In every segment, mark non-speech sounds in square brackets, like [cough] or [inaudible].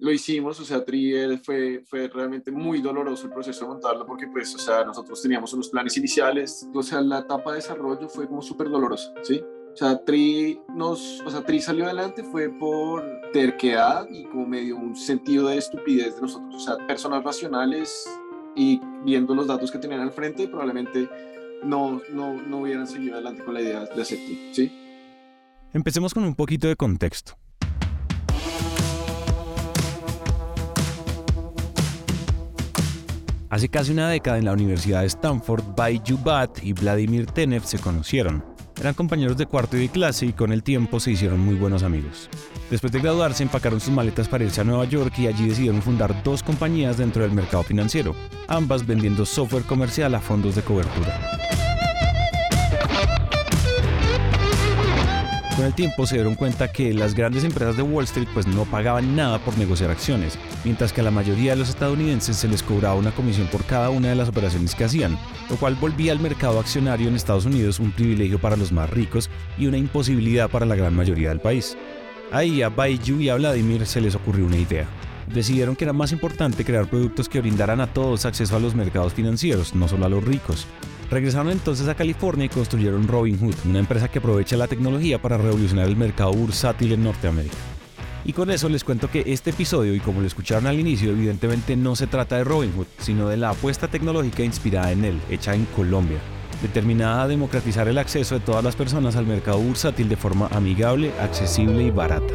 lo hicimos, o sea, Trier fue, fue realmente muy doloroso el proceso de montarlo porque pues, o sea, nosotros teníamos unos planes iniciales, o sea, la etapa de desarrollo fue como súper dolorosa, ¿sí? O sea, Tri, nos, o sea, Tri salió adelante fue por terquedad y como medio un sentido de estupidez de nosotros, o sea, personas racionales y viendo los datos que tenían al frente, probablemente no, no, no hubieran seguido adelante con la idea de hacer ¿sí? Empecemos con un poquito de contexto. Hace casi una década en la Universidad de Stanford, Baiju Bhatt y Vladimir Tenev se conocieron. Eran compañeros de cuarto y de clase y con el tiempo se hicieron muy buenos amigos. Después de graduarse empacaron sus maletas para irse a Nueva York y allí decidieron fundar dos compañías dentro del mercado financiero, ambas vendiendo software comercial a fondos de cobertura. Con el tiempo se dieron cuenta que las grandes empresas de Wall Street pues no pagaban nada por negociar acciones, mientras que a la mayoría de los estadounidenses se les cobraba una comisión por cada una de las operaciones que hacían, lo cual volvía al mercado accionario en Estados Unidos un privilegio para los más ricos y una imposibilidad para la gran mayoría del país. Ahí a Baiju y a Vladimir se les ocurrió una idea. Decidieron que era más importante crear productos que brindaran a todos acceso a los mercados financieros, no solo a los ricos. Regresaron entonces a California y construyeron Robinhood, una empresa que aprovecha la tecnología para revolucionar el mercado bursátil en Norteamérica. Y con eso les cuento que este episodio, y como lo escucharon al inicio, evidentemente no se trata de Robinhood, sino de la apuesta tecnológica inspirada en él, hecha en Colombia, determinada a democratizar el acceso de todas las personas al mercado bursátil de forma amigable, accesible y barata.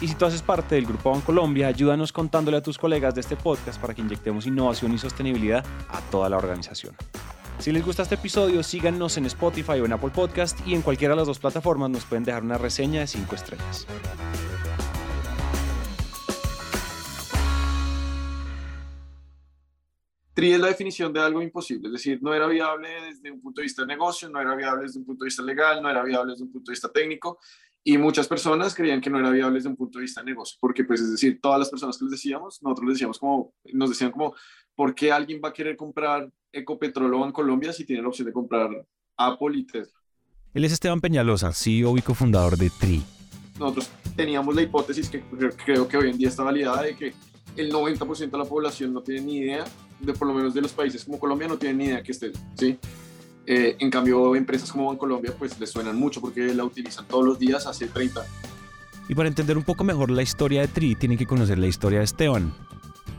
Y si tú haces parte del Grupo Bancolombia, ayúdanos contándole a tus colegas de este podcast para que inyectemos innovación y sostenibilidad a toda la organización. Si les gusta este episodio, síganos en Spotify o en Apple Podcast y en cualquiera de las dos plataformas nos pueden dejar una reseña de 5 estrellas. TRI es la definición de algo imposible, es decir, no era viable desde un punto de vista de negocio, no era viable desde un punto de vista legal, no era viable desde un punto de vista técnico y muchas personas creían que no era viable desde un punto de vista de negocio, porque pues es decir, todas las personas que les decíamos, nosotros les decíamos como, nos decían como, ¿por qué alguien va a querer comprar Ecopetrol en Colombia si tiene la opción de comprar Apple y Tesla? Él es Esteban Peñalosa, CEO y cofundador de TRI. Nosotros teníamos la hipótesis que creo que hoy en día está validada de que el 90% de la población no tiene ni idea, de por lo menos de los países como Colombia, no tienen ni idea que esté, ¿sí? Eh, en cambio, empresas como Bancolombia, pues les suenan mucho porque la utilizan todos los días hace 30 Y para entender un poco mejor la historia de TRI, tienen que conocer la historia de Esteban.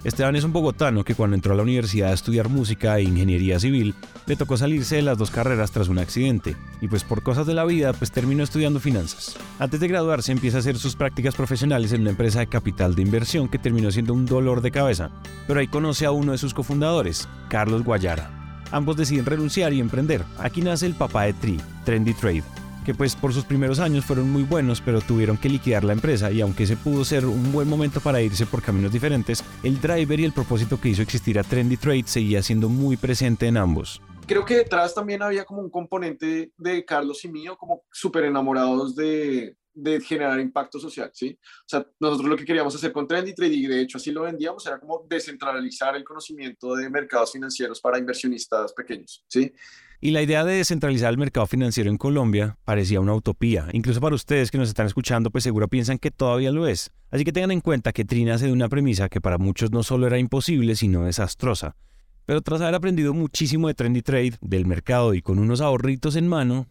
Esteban es un bogotano que cuando entró a la universidad a estudiar música e ingeniería civil, le tocó salirse de las dos carreras tras un accidente, y pues por cosas de la vida, pues terminó estudiando finanzas. Antes de graduarse empieza a hacer sus prácticas profesionales en una empresa de capital de inversión que terminó siendo un dolor de cabeza, pero ahí conoce a uno de sus cofundadores, Carlos Guayara. Ambos deciden renunciar y emprender. Aquí nace el papá de Tri, Trendy Trade, que pues por sus primeros años fueron muy buenos, pero tuvieron que liquidar la empresa y aunque ese pudo ser un buen momento para irse por caminos diferentes, el driver y el propósito que hizo existir a Trendy Trade seguía siendo muy presente en ambos. Creo que detrás también había como un componente de Carlos y mío, como súper enamorados de, de generar impacto social, ¿sí? O sea, nosotros lo que queríamos hacer con Trendy Trade, y de hecho así lo vendíamos, era como descentralizar el conocimiento de mercados financieros para inversionistas pequeños, ¿sí? Y la idea de descentralizar el mercado financiero en Colombia parecía una utopía. Incluso para ustedes que nos están escuchando, pues seguro piensan que todavía lo es. Así que tengan en cuenta que Trina nace de una premisa que para muchos no solo era imposible, sino desastrosa. Pero tras haber aprendido muchísimo de Trendy Trade, del mercado y con unos ahorritos en mano,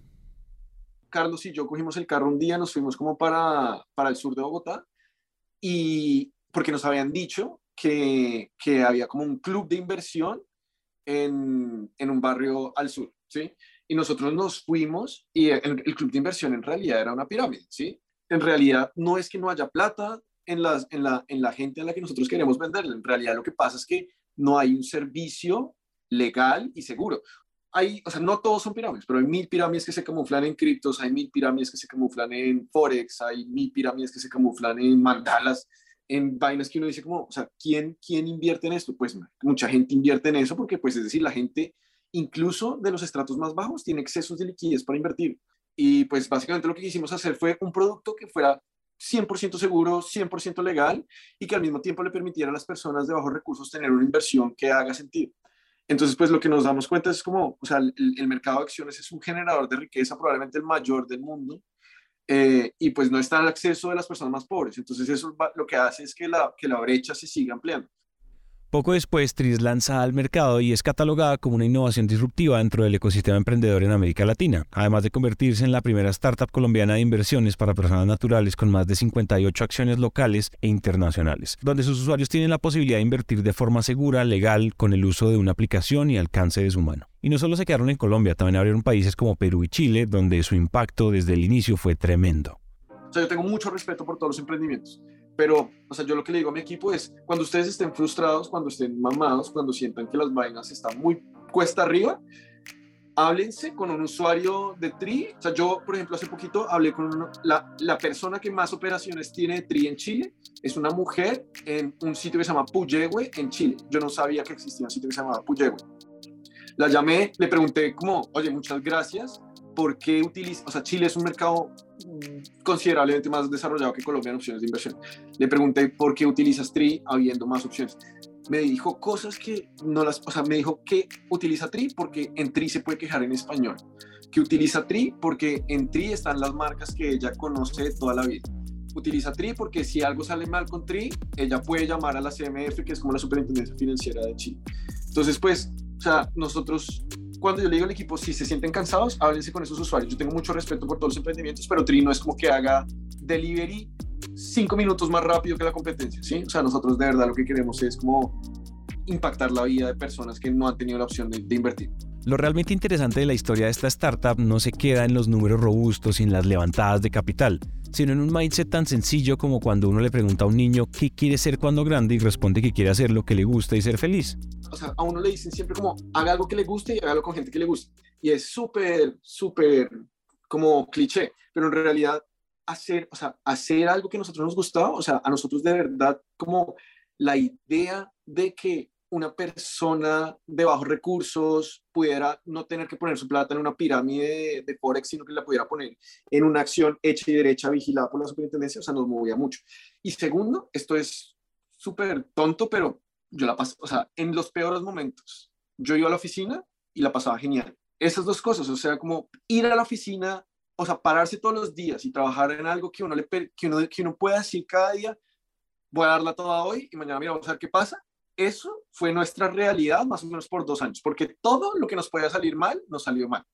Carlos y yo cogimos el carro un día, nos fuimos como para, para el sur de Bogotá y porque nos habían dicho que, que había como un club de inversión en, en, un barrio al sur, ¿sí? Y nosotros nos fuimos y el, club de inversión en realidad era una pirámide, ¿sí? En realidad no es que no haya plata en, las, en, la, en la gente a la que nosotros queremos venderle, en realidad lo que pasa es que no hay un servicio legal y seguro hay, o sea, no todos son pirámides, pero hay mil pirámides que se camuflan en criptos, hay mil pirámides que se camuflan en Forex, hay mil pirámides que se camuflan en mandalas, en vainas que uno dice como, o sea, ¿quién, ¿quién invierte en esto? Pues mucha gente invierte en eso porque, pues, es decir, la gente, incluso de los estratos más bajos, tiene excesos de liquidez para invertir. Y pues básicamente lo que quisimos hacer fue un producto que fuera 100% seguro, 100% legal y que al mismo tiempo le permitiera a las personas de bajos recursos tener una inversión que haga sentido. Entonces, pues lo que nos damos cuenta es como, o sea, el, mercado de acciones es un generador de riqueza, probablemente el mayor del mundo, eh, y pues no está al acceso de las personas más pobres. Entonces eso lo que hace es que la, que la brecha se siga ampliando. Poco después, Tris lanza al mercado y es catalogada como una innovación disruptiva dentro del ecosistema emprendedor en América Latina, además de convertirse en la primera startup colombiana de inversiones para personas naturales con más de 58 acciones locales e internacionales, donde sus usuarios tienen la posibilidad de invertir de forma segura, legal, con el uso de una aplicación y alcance de su mano. Y no solo se quedaron en Colombia, también abrieron países como Perú y Chile, donde su impacto desde el inicio fue tremendo. O sea, yo tengo mucho respeto por todos los emprendimientos pero, o sea, yo lo que le digo a mi equipo es, cuando ustedes estén frustrados, cuando estén mamados, cuando sientan que las vainas están muy cuesta arriba, háblense con un usuario de TRI. O sea, yo, por ejemplo, hace poquito hablé con la, la, persona que más operaciones tiene de TRI en Chile. Es una mujer en un sitio que se llama Puyehue, en Chile. Yo no sabía que existía un sitio que se llamaba Puyehue. La llamé, le pregunté como, oye, muchas gracias. ¿Por qué utiliza? O sea, Chile es un mercado considerablemente más desarrollado que Colombia en opciones de inversión. Le pregunté por qué utilizas TRI habiendo más opciones. Me dijo cosas que no las, o sea, me dijo que utiliza TRI porque en TRI se puede quejar en español, que utiliza TRI porque en TRI están las marcas que ella conoce toda la vida. Utiliza TRI porque si algo sale mal con TRI, ella puede llamar a la CMF, que es como la Superintendencia Financiera de Chile. Entonces, pues, o sea, nosotros cuando yo le digo al equipo, si se sienten cansados, háblense con esos usuarios. Yo tengo mucho respeto por todos los emprendimientos, pero Tri no es como que haga delivery cinco minutos más rápido que la competencia, ¿sí? O sea, nosotros de verdad lo que queremos es como impactar la vida de personas que no han tenido la opción de, de invertir. Lo realmente interesante de la historia de esta startup no se queda en los números robustos y en las levantadas de capital, sino en un mindset tan sencillo como cuando uno le pregunta a un niño qué quiere ser cuando grande y responde que quiere hacer lo que le gusta y ser feliz. O sea, a uno le dicen siempre como haga algo que le guste y hágalo con gente que le guste. Y es súper, súper como cliché, pero en realidad hacer, o sea, hacer algo que a nosotros nos gustaba, o sea, a nosotros de verdad como la idea de que una persona de bajos recursos pudiera no tener que poner su plata en una pirámide de, Forex, sino que la pudiera poner en una acción hecha y derecha vigilada por la superintendencia, o sea, nos movía mucho. Y segundo, esto es súper tonto, pero yo la paso, o sea, en los peores momentos, yo iba a la oficina y la pasaba genial. Esas dos cosas, o sea, como ir a la oficina, o sea, pararse todos los días y trabajar en algo que uno, le, que uno, que uno pueda decir cada día, voy a darla toda hoy y mañana mira, vamos a ver qué pasa eso fue nuestra realidad más o menos por dos años, porque todo lo que nos podía salir mal, nos salió mal.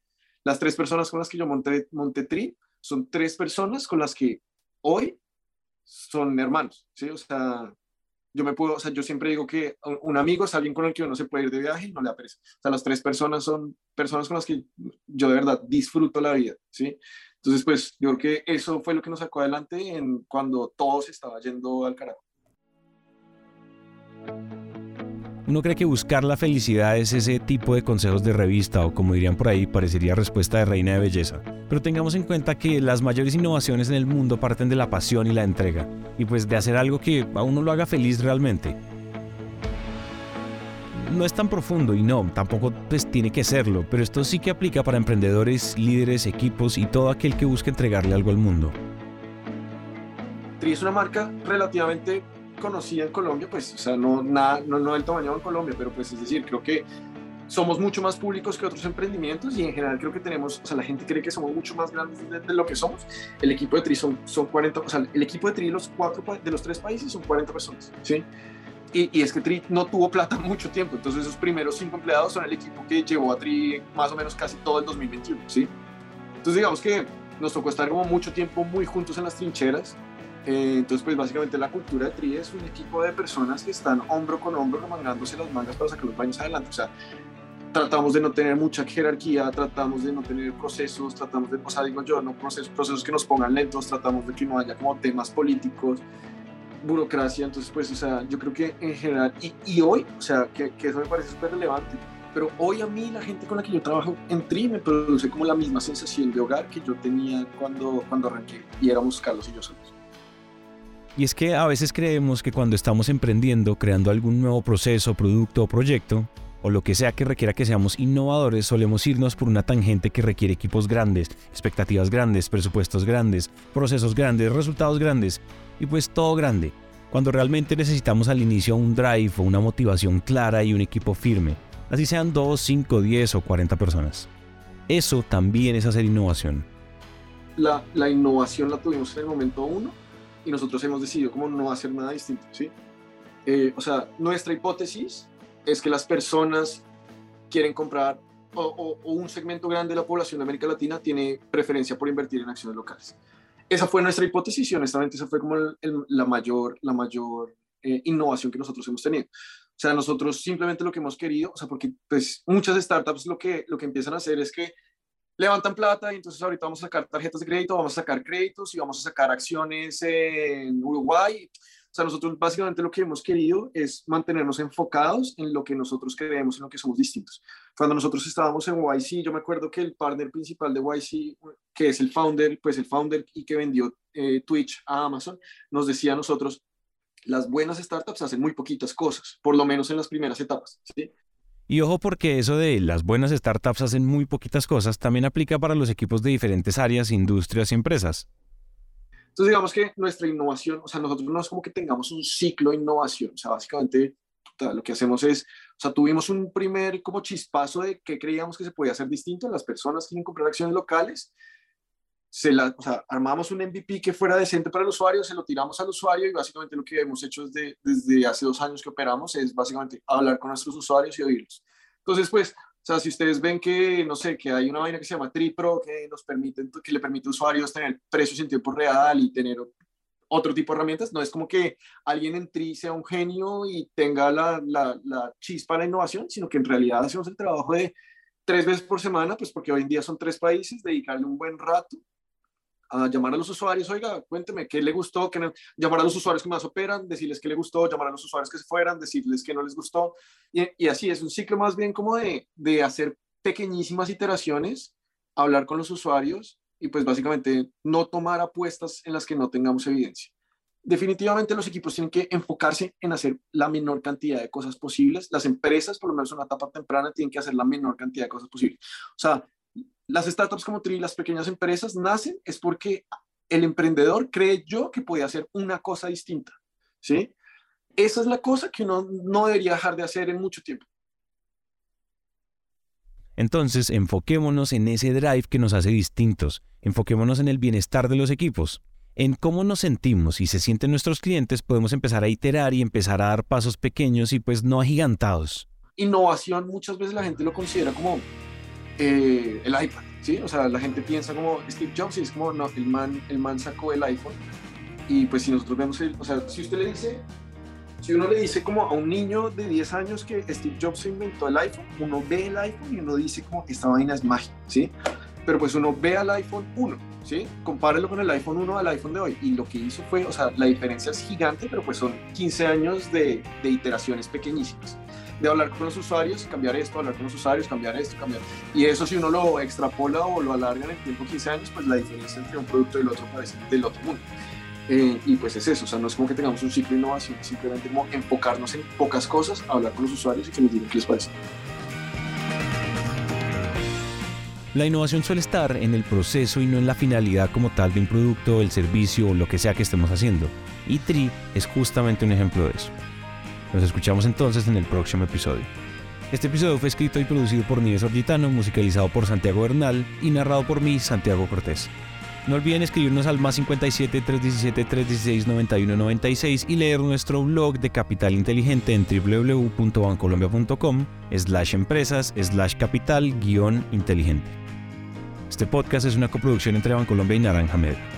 Las tres personas con las que yo monté, monté Tri son tres personas con las que hoy son hermanos, ¿sí? O sea, yo me puedo, o sea, yo siempre digo que un amigo es alguien con el que uno se puede ir de viaje y no le aprecia. O sea, las tres personas son personas con las que yo de verdad disfruto la vida, ¿sí? Entonces, pues yo creo que eso fue lo que nos sacó adelante en cuando todo se estaba yendo al carajo. Uno cree que buscar la felicidad es ese tipo de consejos de revista o como dirían por ahí, parecería respuesta de reina de belleza. Pero tengamos en cuenta que las mayores innovaciones en el mundo parten de la pasión y la entrega, y pues de hacer algo que a uno lo haga feliz realmente. No es tan profundo y no, tampoco pues tiene que serlo, pero esto sí que aplica para emprendedores, líderes, equipos y todo aquel que busque entregarle algo al mundo. Tri es una marca relativamente conocida en Colombia, pues, o sea, no, nada, no, no del tamaño en Colombia, pero pues es decir, creo que somos mucho más públicos que otros emprendimientos y en general creo que tenemos, o sea, la gente cree que somos mucho más grandes de, lo que somos. El equipo de TRI son, son 40, o sea, el equipo de TRI de los, cuatro, de los tres países son 40 personas, ¿sí? Y, y, es que TRI no tuvo plata [laughs] mucho tiempo, entonces esos primeros cinco empleados son el equipo que llevó a TRI más o menos casi todo el 2021, ¿sí? Entonces digamos que nos tocó estar como mucho tiempo muy juntos en las trincheras eh, entonces, pues básicamente la cultura de TRI es un equipo de personas que están hombro con hombro remangándose las mangas para sacar los baños adelante. O sea, tratamos de no tener mucha jerarquía, tratamos de no tener procesos, tratamos de, o sea, digo yo, no procesos, procesos que nos pongan lentos, tratamos de que no haya como temas políticos, burocracia. Entonces, pues, o sea, yo creo que en general, y, hoy, o sea, que, que eso me parece súper relevante, pero hoy a mí la gente con la que yo trabajo en TRI me produce como la misma sensación de hogar que yo tenía cuando, cuando arranqué y éramos Carlos y yo solos. Y es que a veces creemos que cuando estamos emprendiendo, creando algún nuevo proceso, producto o proyecto, o lo que sea que requiera que seamos innovadores, solemos irnos por una tangente que requiere equipos grandes, expectativas grandes, presupuestos grandes, procesos grandes, resultados grandes, y pues todo grande, cuando realmente necesitamos al inicio un drive o una motivación clara y un equipo firme, así sean 2, 5, 10 o 40 personas. Eso también es hacer innovación. La, la innovación la tuvimos en el momento uno y nosotros hemos decidido como no hacer nada distinto, ¿sí? Eh, o sea, nuestra hipótesis es que las personas quieren comprar o, un segmento grande de la población de América Latina tiene preferencia por invertir en acciones locales. Esa fue nuestra hipótesis y honestamente esa fue como la mayor, la mayor eh, innovación que nosotros hemos tenido. O sea, nosotros simplemente lo que hemos querido, o sea, porque pues muchas startups lo que, lo que empiezan a hacer es que levantan plata y entonces ahorita vamos a sacar tarjetas de crédito, vamos a sacar créditos y vamos a sacar acciones en Uruguay. O sea, nosotros básicamente lo que hemos querido es mantenernos enfocados en lo que nosotros creemos, en lo que somos distintos. Cuando nosotros estábamos en YC, yo me acuerdo que el partner principal de YC, que es el founder, pues el founder y que vendió eh, Twitch a Amazon, nos decía a nosotros, las buenas startups hacen muy poquitas cosas, por lo menos en las primeras etapas. ¿sí? Y ojo porque eso de las buenas startups hacen muy poquitas cosas también aplica para los equipos de diferentes áreas, industrias y empresas. Entonces digamos que nuestra innovación, o sea, nosotros no es como que tengamos un ciclo de innovación, o sea, básicamente lo que hacemos es, o sea, tuvimos un primer como chispazo de que creíamos que se podía hacer distinto, las personas quieren comprar acciones locales, se la, o sea, armamos un MVP que fuera decente para el usuario, se lo tiramos al usuario y básicamente lo que hemos hecho desde, desde hace dos años que operamos es básicamente hablar con nuestros usuarios y oírlos. Entonces, pues, o sea, si ustedes ven que, no sé, que hay una vaina que se llama TriPro que, nos permite, que le permite a usuarios tener precios en tiempo real y tener otro tipo de herramientas, no es como que alguien en Tri sea un genio y tenga la, la, la chispa de la innovación, sino que en realidad hacemos el trabajo de tres veces por semana, pues porque hoy en día son tres países, dedicarle un buen rato a llamar a los usuarios, oiga, cuénteme qué le gustó, llamar a los usuarios que más operan, decirles qué le gustó, llamar a los usuarios que se fueran, decirles que no les gustó. Y, y así es un ciclo más bien como de, de hacer pequeñísimas iteraciones, hablar con los usuarios y pues básicamente no tomar apuestas en las que no tengamos evidencia. Definitivamente los equipos tienen que enfocarse en hacer la menor cantidad de cosas posibles. Las empresas, por lo menos en una etapa temprana, tienen que hacer la menor cantidad de cosas posibles. O sea, las startups como Tri, las pequeñas empresas, nacen es porque el emprendedor cree yo que puede hacer una cosa distinta, ¿sí? Esa es la cosa que uno no debería dejar de hacer en mucho tiempo. Entonces, enfoquémonos en ese drive que nos hace distintos, enfoquémonos en el bienestar de los equipos, en cómo nos sentimos y se sienten nuestros clientes, podemos empezar a iterar y empezar a dar pasos pequeños y pues no agigantados. Innovación muchas veces la gente lo considera como eh, el iPad, ¿sí? O sea, la gente piensa como Steve Jobs y es como, no, el man, el man sacó el iPhone. Y pues si nosotros vemos, el, o sea, si usted le dice, si uno le dice como a un niño de 10 años que Steve Jobs inventó el iPhone, uno ve el iPhone y uno dice como, esta vaina es mágica, ¿sí? Pero pues uno ve al iPhone 1, ¿sí? Compárelo con el iPhone 1 al iPhone de hoy. Y lo que hizo fue, o sea, la diferencia es gigante, pero pues son 15 años de, de iteraciones pequeñísimas de hablar con los usuarios, cambiar esto, hablar con los usuarios, cambiar esto, cambiar. Y eso si uno lo extrapola o lo alarga en el tiempo 15 años, pues la diferencia entre un producto y el otro parece del otro mundo. Eh, y pues es eso, o sea, no es como que tengamos un ciclo de innovación, simplemente como enfocarnos en pocas cosas, hablar con los usuarios y que nos digan qué les parece. La innovación suele estar en el proceso y no en la finalidad como tal de un producto, el servicio o lo que sea que estemos haciendo. Y Tri es justamente un ejemplo de eso. Nos escuchamos entonces en el próximo episodio. Este episodio fue escrito y producido por Nieves Orgitano, musicalizado por Santiago Bernal y narrado por mí, Santiago Cortés. No olviden escribirnos al más 57 317 316 9196 y leer nuestro blog de Capital Inteligente en www.bancolombia.com slash empresas slash capital guion inteligente. Este podcast es una coproducción entre Bancolombia y Naranja Media.